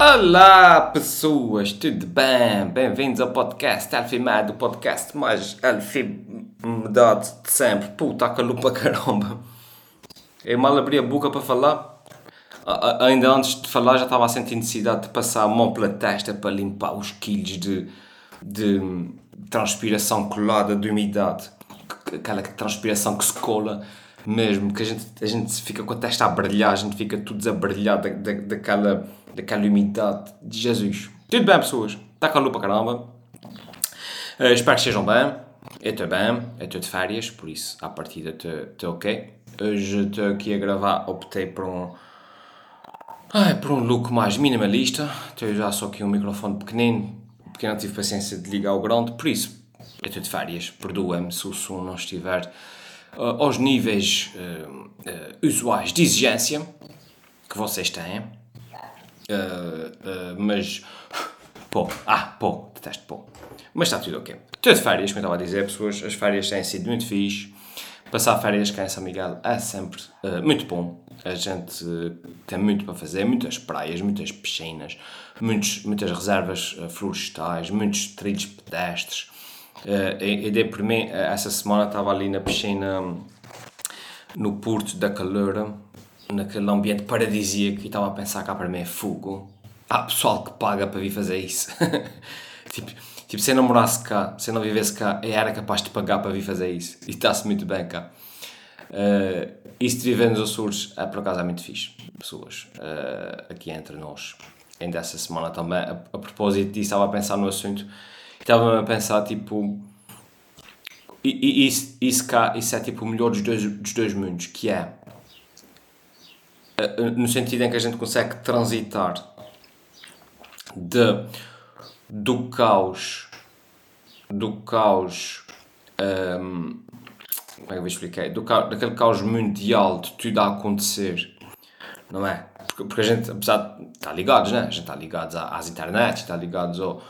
Olá pessoas, tudo bem? Bem-vindos ao podcast Alfimado, o podcast mais alfimado de sempre. Puta, calou para caramba. Eu mal abri a boca para falar. Ainda antes de falar já estava a sentir necessidade de passar a mão pela testa para limpar os quilos de, de transpiração colada, de umidade. Aquela transpiração que se cola mesmo, que a gente, a gente fica com a testa a brilhar, a gente fica tudo desabrilhado da, da, daquela, daquela umidade de Jesus. Tudo bem, pessoas? Está calor para caramba. Uh, espero que estejam bem. Eu estou bem, eu estou de férias, por isso, à partida, estou ok. Hoje estou aqui a gravar, optei por um. Ai, por um look mais minimalista. Tenho já só aqui um microfone pequenino, porque não tive paciência de ligar o grande, por isso, eu estou de férias. Perdoa-me se o som não estiver uh, aos níveis uh, usuais de exigência que vocês têm. Uh, mas. Pô, ah, pô, detesto pô. Mas está tudo ok. Estou de férias, como eu estava a dizer, pessoas. As férias têm sido muito fixe. Passar férias cá em São Miguel é sempre uh, muito bom. A gente tem muito para fazer, muitas praias, muitas piscinas, muitos, muitas reservas florestais, muitos trilhos pedestres. E, e dei por mim, essa semana estava ali na piscina um, no Porto da Caloura, naquele ambiente paradisíaco, e estava a pensar cá para mim é fogo. Há pessoal que paga para vir fazer isso. tipo, tipo, se eu não morasse cá, se eu não vivesse cá, eu era capaz de pagar para vir fazer isso. E está-se muito bem cá. Uh, isso de viver nos Açores, é, por acaso, é muito fixe. Pessoas uh, aqui entre nós. Ainda essa semana também, a, a propósito disso, estava a pensar no assunto. Estava a pensar, tipo... E, e isso, isso cá, isso é tipo o melhor dos dois, dos dois mundos, que é... no sentido em que a gente consegue transitar de, do caos do caos um, como é que eu explicar? Do caos, daquele caos mundial de tudo a acontecer não é? Porque, porque a gente, apesar de estar ligados, né? a gente está ligados às internets, está ligados ao,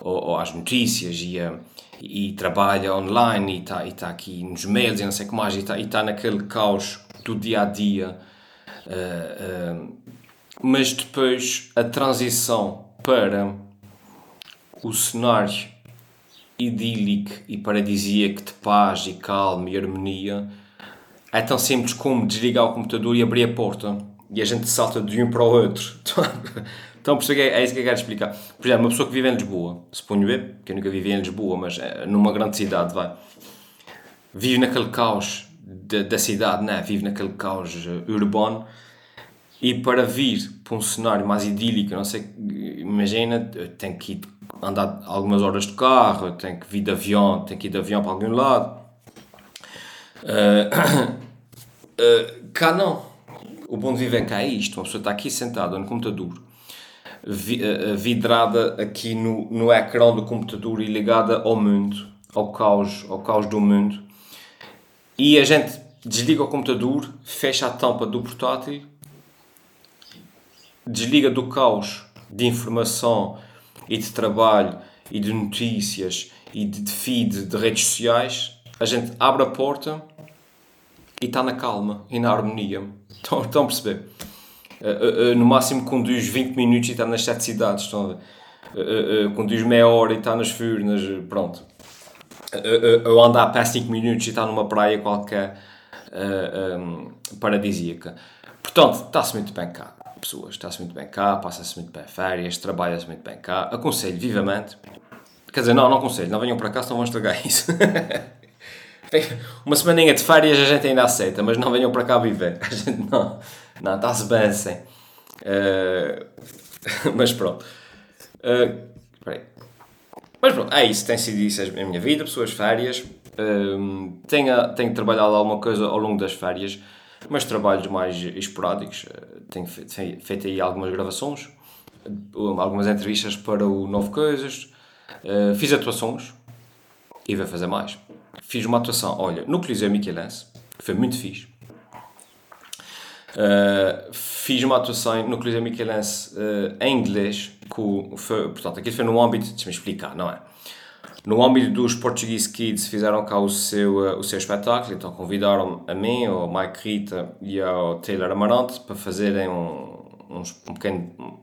ao, ao, às notícias e, e, e trabalha online e está, e está aqui nos mails e não sei o que mais e está, e está naquele caos do dia a dia uh, uh, mas depois a transição para o cenário idílico e paradisíaco de paz e calma e harmonia é tão simples como desligar o computador e abrir a porta e a gente salta de um para o outro. Então por é, é isso que eu quero explicar. Por exemplo, uma pessoa que vive em Lisboa suponho eu, que eu nunca vivi em Lisboa mas numa grande cidade vai vive naquele caos de, da cidade, né? vive naquele caos urbano e para vir para um cenário mais idílico, não sei, imagina, tem que ir andar algumas horas de carro, tem que vir de avião, tem que ir de avião para algum lado. Uh, uh, cá não. O bom de viver cá é isto. Uma pessoa está aqui sentada no computador, vi, uh, vidrada aqui no, no ecrã do computador e ligada ao mundo, ao caos, ao caos do mundo. E a gente desliga o computador, fecha a tampa do portátil desliga do caos de informação e de trabalho e de notícias e de feed de redes sociais, a gente abre a porta e está na calma e na harmonia. Estão, estão a perceber? Uh, uh, no máximo conduz 20 minutos e está nas sete cidades. Estão a ver? Conduz meia hora e está nas Furnas. Pronto. Eu ando a pé 5 minutos e está numa praia qualquer um, paradisíaca. Portanto, está-se muito bem cá pessoas. Está-se muito bem cá, passa-se muito bem férias, trabalha-se muito bem cá. Aconselho vivamente. Quer dizer, não, não aconselho. Não venham para cá, senão vão estragar isso. Uma semaninha de férias a gente ainda aceita, mas não venham para cá viver. A gente não. Não, está-se bem assim. Uh, mas pronto. Uh, mas pronto, é isso. Tem sido isso a minha vida, pessoas, férias. Uh, tenho, tenho trabalhado alguma coisa ao longo das férias mas trabalhos mais esporádicos. Tenho feito aí algumas gravações, algumas entrevistas para o Novo Coisas, fiz atuações e vou fazer mais. Fiz uma atuação, olha, no Coliseu Michelense, que foi muito fixe. Uh, fiz uma atuação no Coliseu Michelense uh, em inglês, com, foi, portanto, aquilo foi no âmbito, deixa-me explicar, não é? No âmbito dos Portuguese Kids fizeram cá o seu, o seu espetáculo, então convidaram a mim, ao Mike Rita e ao Taylor Amarante para fazerem um, um, um pequeno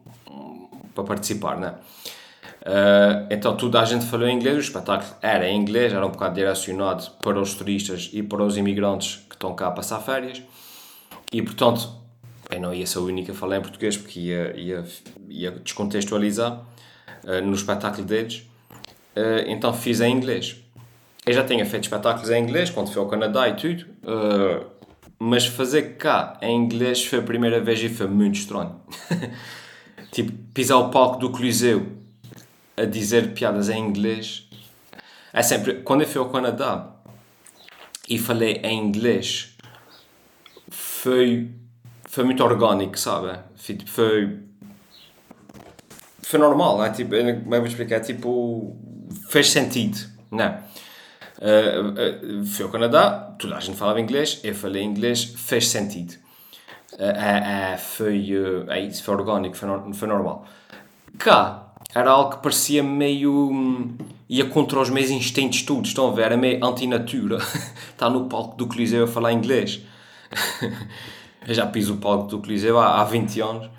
para participar, né? Uh, então toda a gente falou inglês, o espetáculo era em inglês, era um bocado direcionado para os turistas e para os imigrantes que estão cá a passar férias. E portanto, eu não ia ser o único a falar em português porque ia, ia, ia descontextualizar uh, no espetáculo deles. Uh, então fiz em inglês. Eu já tinha feito espetáculos em inglês quando fui ao Canadá e tudo, mas fazer cá em inglês foi a primeira vez e foi muito estranho. tipo, pisar o palco do Coliseu a dizer piadas em inglês. É sempre. Quando eu fui ao Canadá e falei em inglês, foi. Foi muito orgânico, sabe? Foi. Foi normal, é tipo. Como é que explicar? É tipo. Fez sentido, não uh, uh, ao Canadá, toda a gente falava inglês, eu falei inglês, fez sentido. Uh, foi, uh, é isso, foi orgânico, foi, no, foi normal. Cá, era algo que parecia meio. Hum, ia contra os meus instintos todos, estão a ver? Era meio antinatura. Está no palco do Coliseu a falar inglês. Eu já piso o palco do Coliseu há, há 20 anos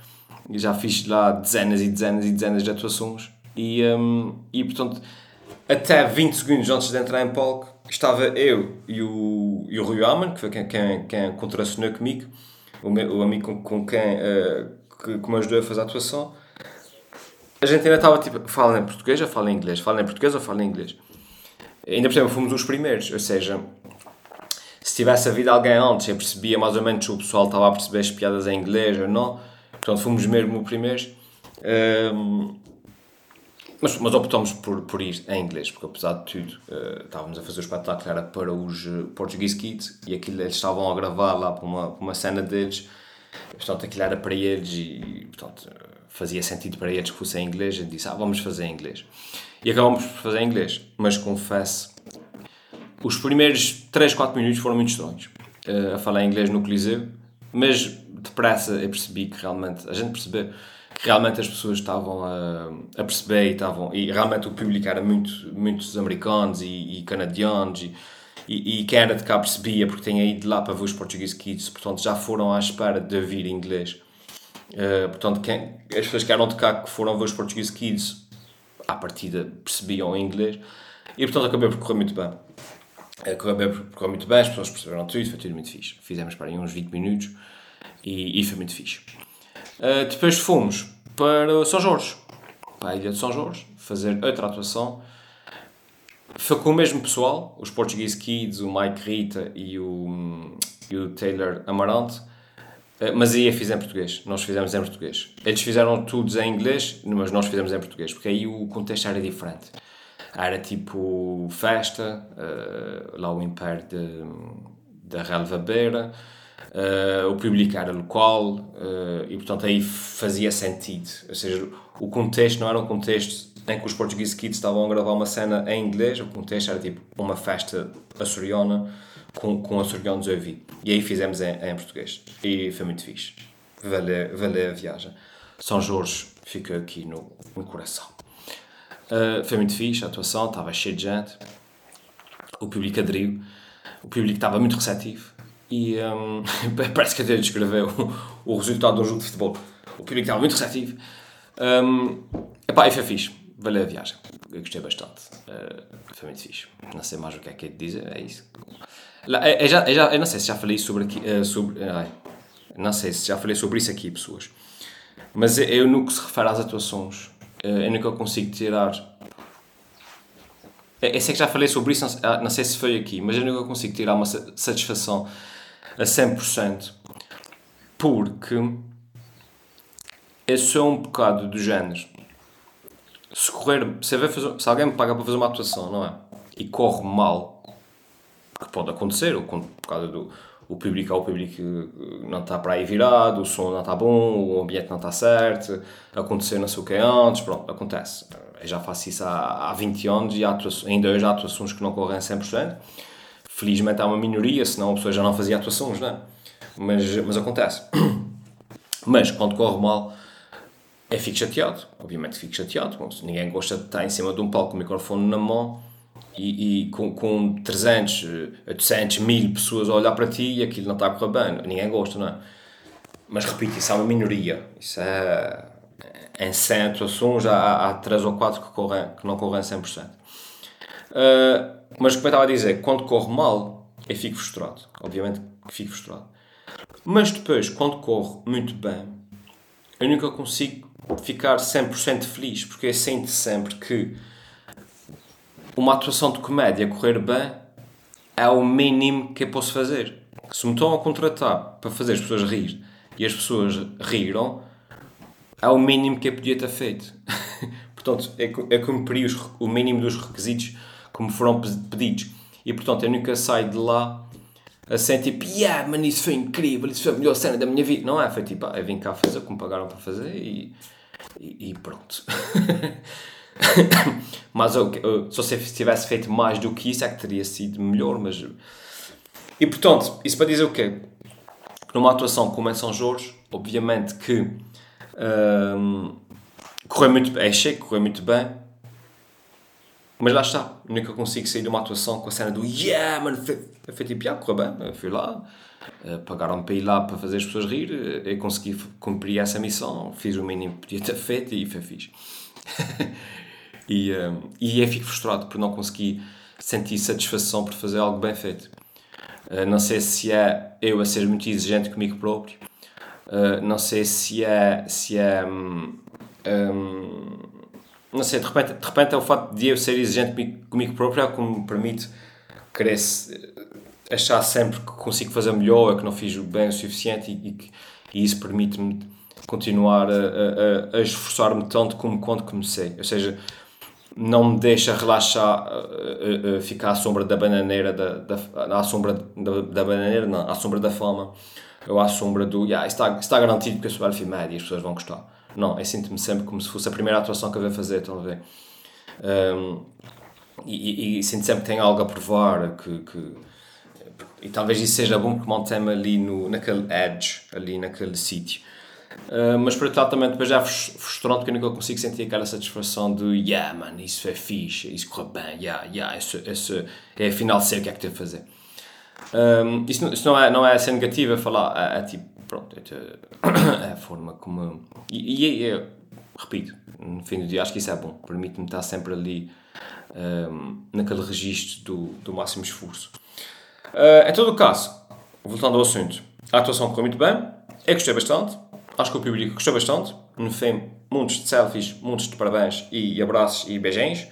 e já fiz lá dezenas e dezenas e dezenas de atuações. E, um, e portanto, até 20 segundos antes de entrar em palco, estava eu e o, e o Rui Aman, que foi quem, quem, quem contracenou comigo, o, meu, o amigo com, com quem uh, que, que me ajudou a fazer a atuação a gente ainda estava tipo, fala em português ou fala em inglês? Fala em português ou fala em inglês? Ainda por cima fomos os primeiros, ou seja, se tivesse havido alguém antes, eu percebia mais ou menos se o pessoal estava a perceber as piadas em inglês ou não. Portanto, fomos mesmo os primeiros. Um, mas, mas optamos por, por ir em inglês, porque apesar de tudo, uh, estávamos a fazer o espetáculo, era para os uh, Portuguese Kids e aquilo eles estavam a gravar lá para uma, para uma cena deles, portanto aquilo era para eles e, portanto, fazia sentido para eles que fosse em inglês, a gente disse, ah, vamos fazer em inglês. E acabamos por fazer em inglês, mas confesso, os primeiros 3, 4 minutos foram muito estranhos uh, a falar inglês no Coliseu, mas depressa eu percebi que realmente, a gente percebeu que realmente as pessoas estavam a, a perceber e estavam, e realmente o público era muito, muitos americanos e, e canadianos e, e, e, quem era de cá percebia porque tinha ido lá para ver os Portuguese Kids, portanto já foram à espera de ouvir inglês. Uh, portanto, quem, as pessoas que eram de cá que foram ver os Portuguese Kids, à partida percebiam inglês e portanto acabei por correr muito bem. Correu, muito bem, as pessoas perceberam tudo, foi tudo muito fixe. Fizemos para aí uns 20 minutos e, e foi muito fixe. Uh, depois fomos para São Jorge, para a ilha de São Jorge, fazer outra atuação. Foi com o mesmo pessoal, os Portuguese Kids, o Mike Rita e o, e o Taylor Amarante eh, mas aí eu fiz em português, nós fizemos em português. Eles fizeram tudo em inglês, mas nós fizemos em português, porque aí o contexto era diferente. Era tipo festa, uh, lá o Império da Relva Beira, uh, o público era local, uh, e portanto aí fazia sentido. Ou seja, o contexto não era um contexto em que os Portuguese Kids estavam a gravar uma cena em inglês, o contexto era tipo uma festa açoriana com, com açorianos a ouvir. E aí fizemos em, em português. E foi muito fixe. Valeu, valeu a viagem. São Jorge ficou aqui no, no coração. Uh, foi muito fixe a atuação, estava cheio de gente. O público aderiu. O público estava muito receptivo. E um, parece que até descreveu o, o resultado do jogo de futebol. O público estava muito receptivo. Um, epá, e foi fixe. Valeu a viagem. Eu gostei bastante. Uh, foi muito fixe. Não sei mais o que é que é de dizer. É isso. Eu, já, eu, já, eu não sei se já falei sobre aqui, uh, sobre, não sei se já falei sobre isso aqui, pessoas. Mas eu, no que se refere às atuações, eu nunca consigo tirar. Eu sei que já falei sobre isso, não, ah, não sei se foi aqui, mas eu nunca consigo tirar uma satisfação a 100% porque eu sou um bocado do género. Se correr, se, fazer, se alguém me paga para fazer uma atuação, não é? E corre mal, que pode acontecer, ou por causa do o público, o público não está para aí virado, o som não está bom, o ambiente não está certo, aconteceu não sei o que antes, pronto, acontece. Eu já faço isso há, há 20 anos e ainda hoje há atuações que não correm 100%. Felizmente há uma minoria, senão a pessoa já não fazia atuações, não é? Mas, mas acontece. Mas quando corre mal, é fico chateado. Obviamente fico chateado. Ninguém gosta de estar em cima de um palco com o microfone na mão e, e, com, com 300, 800, 1000 pessoas a olhar para ti e aquilo não está a correr bem, ninguém gosta, não é? Mas repito, isso é uma minoria, isso é, em centro, assuntos, há, há 3 ou 4 que, correm, que não correm 100%. Uh, mas como eu estava a dizer, quando corre mal, eu fico frustrado. Obviamente que fico frustrado. Mas depois, quando corre muito bem, eu nunca consigo ficar 100% feliz, porque eu sinto sempre que uma atuação de comédia correr bem é o mínimo que eu posso fazer. Se me estão a contratar para fazer as pessoas rir e as pessoas riram, é o mínimo que eu podia ter feito. portanto, é, é cumprir os, o mínimo dos requisitos como foram pedidos. E portanto, eu nunca saio de lá assim tipo, yeah, mano, isso foi incrível, isso foi a melhor cena da minha vida. Não é? Foi tipo, ah, eu vim cá fazer como pagaram para fazer e, e, e pronto. mas eu, eu, se você tivesse feito mais do que isso, é que teria sido melhor. Mas... E portanto, isso para dizer o quê? Que numa atuação como em São Jorge, obviamente que um, correu muito é cheio, correu muito bem, mas lá está, nunca consigo sair de uma atuação com a cena do yeah, mano, foi, foi tipo, correu bem, fui lá, uh, pagaram para ir lá para fazer as pessoas rir, uh, eu consegui cumprir essa missão, fiz o mínimo que podia ter feito e foi fixe. e, um, e eu fico frustrado por não conseguir sentir satisfação por fazer algo bem feito. Uh, não sei se é eu a ser muito exigente comigo próprio, uh, não sei se é, se é um, um, não sei, de repente, de repente é o fato de eu ser exigente comigo, próprio é que me permite achar sempre que consigo fazer melhor, que não fiz bem o suficiente e, e, e isso permite-me continuar a, a, a esforçar-me tanto como quando comecei. Ou seja, não me deixa relaxar, a, ficar à sombra da bananeira, da, da, à sombra da, da bananeira, não, à sombra da fama, ou à sombra do, yeah, está, está garantido que eu sou elfo médio e as pessoas vão gostar. Não, eu sinto-me sempre como se fosse a primeira atuação que eu vou fazer, ver? Um, e, e, e, sinto sempre que tenho algo a provar, que, que e talvez isso seja bom porque mantém-me ali no, naquele edge, ali naquele sítio. Uh, mas por outro lado também depois já frustrante porque eu nunca consigo sentir aquela satisfação de yeah man, isso é fixe, isso corre bem, yeah, yeah, isso, isso, é afinal sei o que é que tenho a fazer. Um, isso, isso não, é, não é ser negativo, é falar, é, é tipo, pronto, é, é a forma como. E, e eu, repito, no fim do dia acho que isso é bom, permite-me estar sempre ali um, naquele registro do, do máximo esforço. Uh, em todo o caso, voltando ao assunto, a atuação correu muito bem, eu gostei bastante, acho que o público gostou bastante, no fim, muitos de selfies, muitos de parabéns e abraços e beijinhos.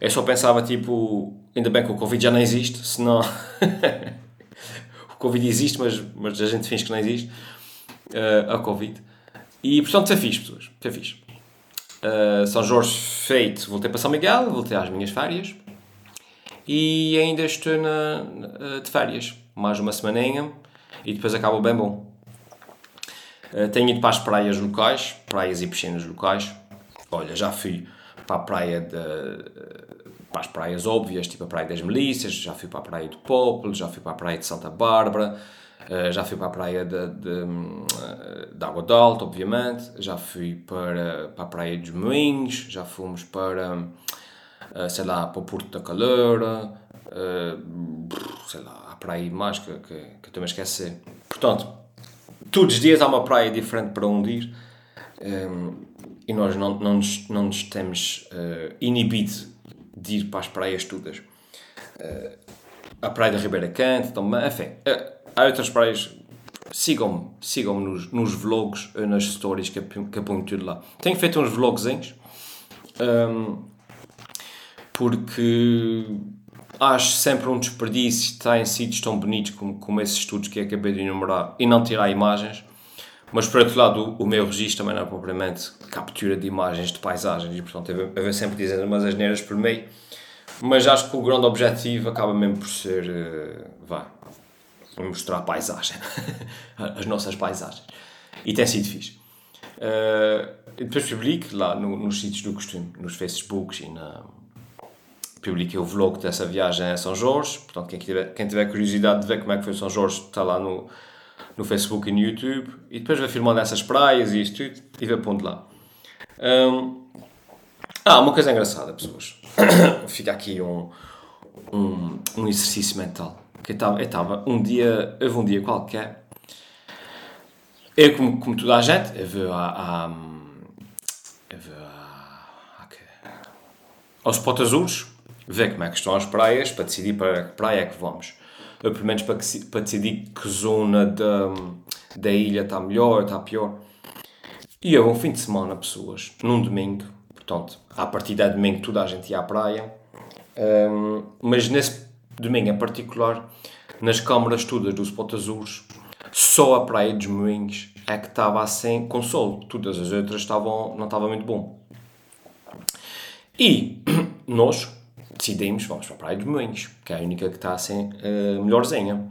Eu só pensava, tipo, ainda bem que o Covid já não existe, senão. o Covid existe, mas, mas a gente finge que não existe uh, a Covid. E portanto, foi fixe, pessoas. Foi fixe. Uh, São Jorge feito, voltei para São Miguel, voltei às minhas férias. E ainda estou na, de férias, mais uma semaninha, e depois acaba bem bom. Uh, tenho ido para as praias locais, praias e piscinas locais. Olha, já fui para a praia de, para as praias óbvias, tipo a Praia das Melícias, já fui para a Praia do Popolo, já fui para a Praia de Santa Bárbara, Uh, já fui para a praia de, de, de Água de obviamente. Já fui para, para a praia dos Moinhos. Já fomos para, sei lá, para o Porto da Caloura. Sei lá, a praia mais que, que, que estou a esquecer. Portanto, todos os dias há uma praia diferente para onde ir. Um, e nós não, não, nos, não nos temos inibido de ir para as praias todas. a praia da Ribeira Cante também, enfim há outras praias. Sigam-me, sigam-me nos, nos vlogs, nas stories que, que aponto tudo lá. Tenho feito uns vlogzinhos um, porque acho sempre um desperdício estar em sítios tão bonitos como, como esses estudos que acabei de enumerar e não tirar imagens. Mas por outro lado, o, meu registro também não é propriamente captura de imagens de paisagens e portanto eu vou sempre dizendo umas asneiras por meio. Mas acho que o grande objetivo acaba mesmo por ser. Uh, vá, mostrar a paisagem, as nossas paisagens. E tem sido fixe. Uh, depois publico lá no, nos sítios do costume, nos Facebooks e na. Publiquei o vlog dessa viagem a São Jorge. Portanto, quem tiver, quem tiver curiosidade de ver como é que foi São Jorge, está lá no, no Facebook e no YouTube. E depois vai filmando essas praias e isto tudo e vai pondo lá. Um, ah, uma coisa engraçada, pessoas. Fica aqui um, um, um exercício mental que eu estava, eu um dia, houve um dia qualquer, eu como, como toda a gente, eu vou, à, à, ao Spot Azules, ver como é que estão as praias, para decidir para que praia é que vamos. Ou pelo menos para, que, para decidir que zona da, da ilha está melhor, está pior. E eu, um fim de semana, pessoas, num domingo, portanto, a partir de domingo toda a gente ia à praia, um, mas nesse domingo em particular, nas câmaras todas do Spot Azules, só a praia dos Moinhos é que estava assim com sol. Todas as outras estavam, não estava muito bom. E nós decidimos, vamos para a Praia dos Moinhos, que é a única que está assim uh, melhorzinha.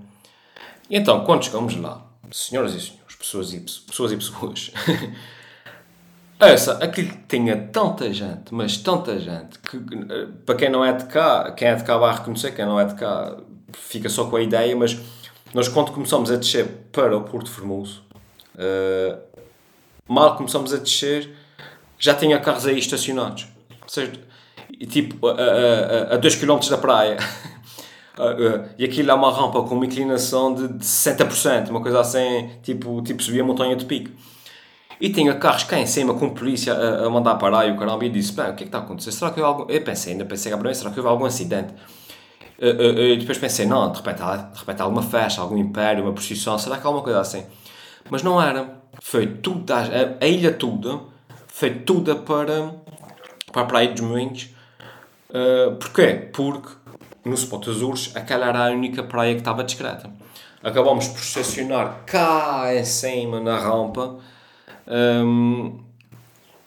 E então, quando chegamos lá, senhoras e senhores, pessoas e pessoas, e pessoas essa, aquilo tinha tanta gente, mas tanta gente, que eh, para quem não é de cá, quem é de cá vai reconhecer, quem não é de cá fica só com a ideia, mas nós quando começamos a descer para o Porto Formoso, uh, mal começamos a descer, já tinha carros aí estacionados. Ou seja, tipo, a 2 km da praia. Uh, e aquilo é uma rampa com uma inclinação de, de 60%, uma coisa assim, tipo, tipo subir a montanha de pico. E tinha carros cá em cima com polícia a, a mandar parar e o caramba e disse: Bem, o que é que está a acontecer? Será que houve algum. Eu pensei, ainda pensei, Gabriel, será que houve algum acidente? Uh, e depois pensei: Não, de repente, há, de repente há alguma festa, algum império, uma procissão, será que há alguma coisa assim? Mas não era. Foi tudo, a, a ilha toda, foi toda para, para a Praia dos Moinhos. Uh, porquê? Porque no Spot Azures aquela era a única praia que estava discreta. Acabamos por estacionar cá em cima na rampa um,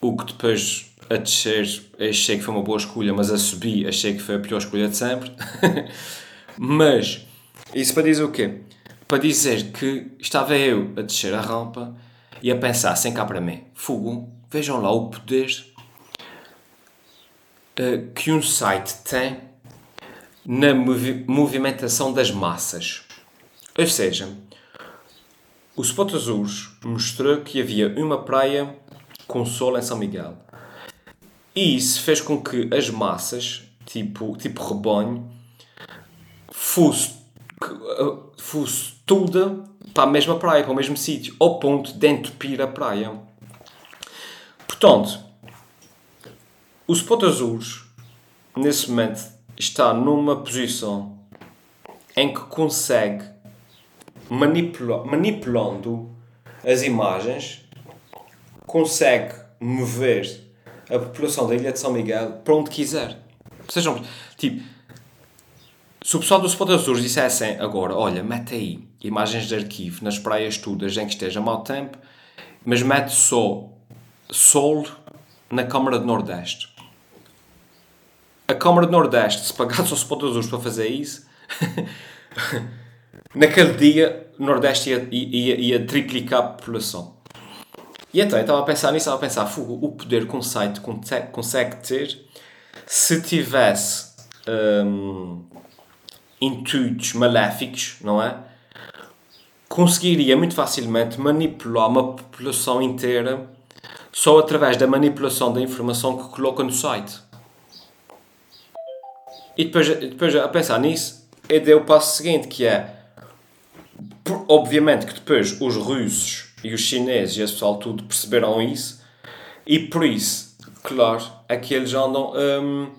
o que depois a descer achei que foi uma boa escolha, mas a subir achei que foi a pior escolha de sempre. mas isso para dizer o quê? Para dizer que estava eu a descer a rampa e a pensar sem cá para mim, fogo, vejam lá o poder uh, que um site tem na movi movimentação das massas. Ou seja, o Spot Azules mostrou que havia uma praia com sol em São Miguel. E isso fez com que as massas, tipo, tipo rebanho, fosse, fosse toda para a mesma praia, para o mesmo sítio, ao ponto de entupir a praia. Portanto, o Spot Azules, nesse momento, está numa posição em que consegue manipula manipulando as imagens, consegue mover a população da Ilha de São Miguel para onde quiser. Sejam, tipo, se o pessoal do Spot Azul dissessem agora, olha, mete aí imagens de arquivo nas praias todas em que esteja mau tempo, mas mete só sol na Câmara do Nordeste. A Câmara do Nordeste, se pagasse ao Spot Azul para fazer isso, naquele dia o Nordeste ia, ia, ia triplicar a população. E então eu estava a pensar nisso, estava a pensar, fogo, o poder que um site consegue, consegue ter se tivesse um, intuitos maléficos, não é? Conseguiria muito facilmente manipular uma população inteira só através da manipulação da informação que coloca no site. E depois, depois a pensar nisso, eu dei o passo seguinte, que é obviamente que depois os russos e os chineses e esse pessoal tudo perceberam isso e por isso, claro, é que eles andam um,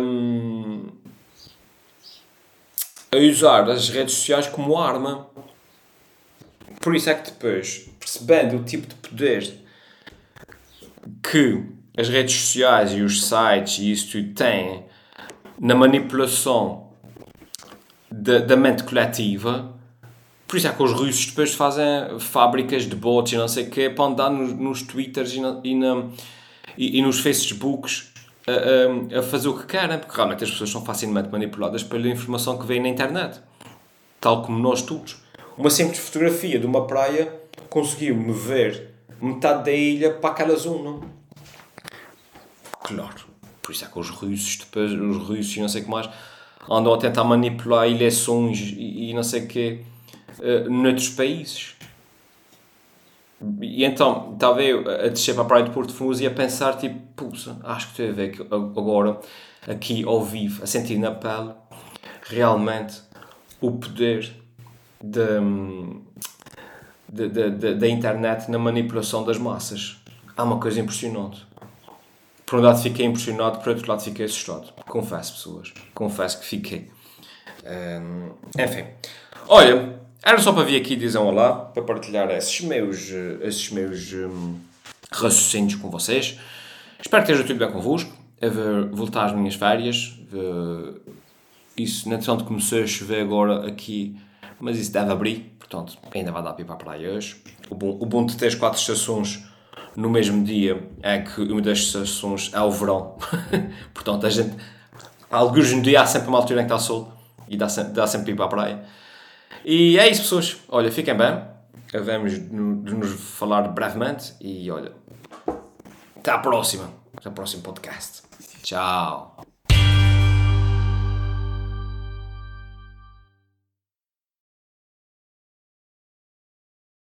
um, a usar as redes sociais como arma. Por isso é que depois, percebendo o tipo de poder que as redes sociais e os sites e isso tudo têm na manipulação da, da mente coletiva, por isso é que os russos depois fazem fábricas de bots e não sei o quê para andar nos, nos Twitters e, na, e, na, e, e, nos Facebooks a, a, a, fazer o que querem, porque realmente as pessoas são facilmente manipuladas pela informação que vem na internet, tal como nós todos. Uma simples fotografia de uma praia conseguiu mover metade da ilha para aquela zona. Claro, por isso é que os russos, depois, os russos e não sei o que mais, andam a tentar manipular eleições e, não sei o quê uh, noutros países. E então estava eu a descer para a praia de Porto Fuso e a pensar, tipo, puxa, acho que estou a ver agora, aqui ao vivo, a sentir na pele, realmente o poder da, da, da internet na manipulação das massas. Há uma coisa impressionante. Por um lado fiquei impressionado, por outro lado fiquei assustado. Confesso, pessoas. Confesso que fiquei. Enfim. Olha, era só para vir aqui dizer um olá, para partilhar esses meus, esses meus um, raciocínios com vocês. Espero que esteja tudo bem convosco. A ver, voltar às minhas férias. Isso, na de começou a chover agora aqui, mas isso deve abrir. Portanto, ainda vai dar para ir para a praia hoje. O bom, o bom de ter as quatro estações no mesmo dia é que uma das estações é o verão. Portanto, a gente. Alguns no dia há sempre uma altura em que está sol e dá sempre, dá sempre ir para a praia. E é isso, pessoas. Olha, fiquem bem. Vamos nos falar brevemente e olha. Até à próxima. Até ao próximo podcast. Tchau.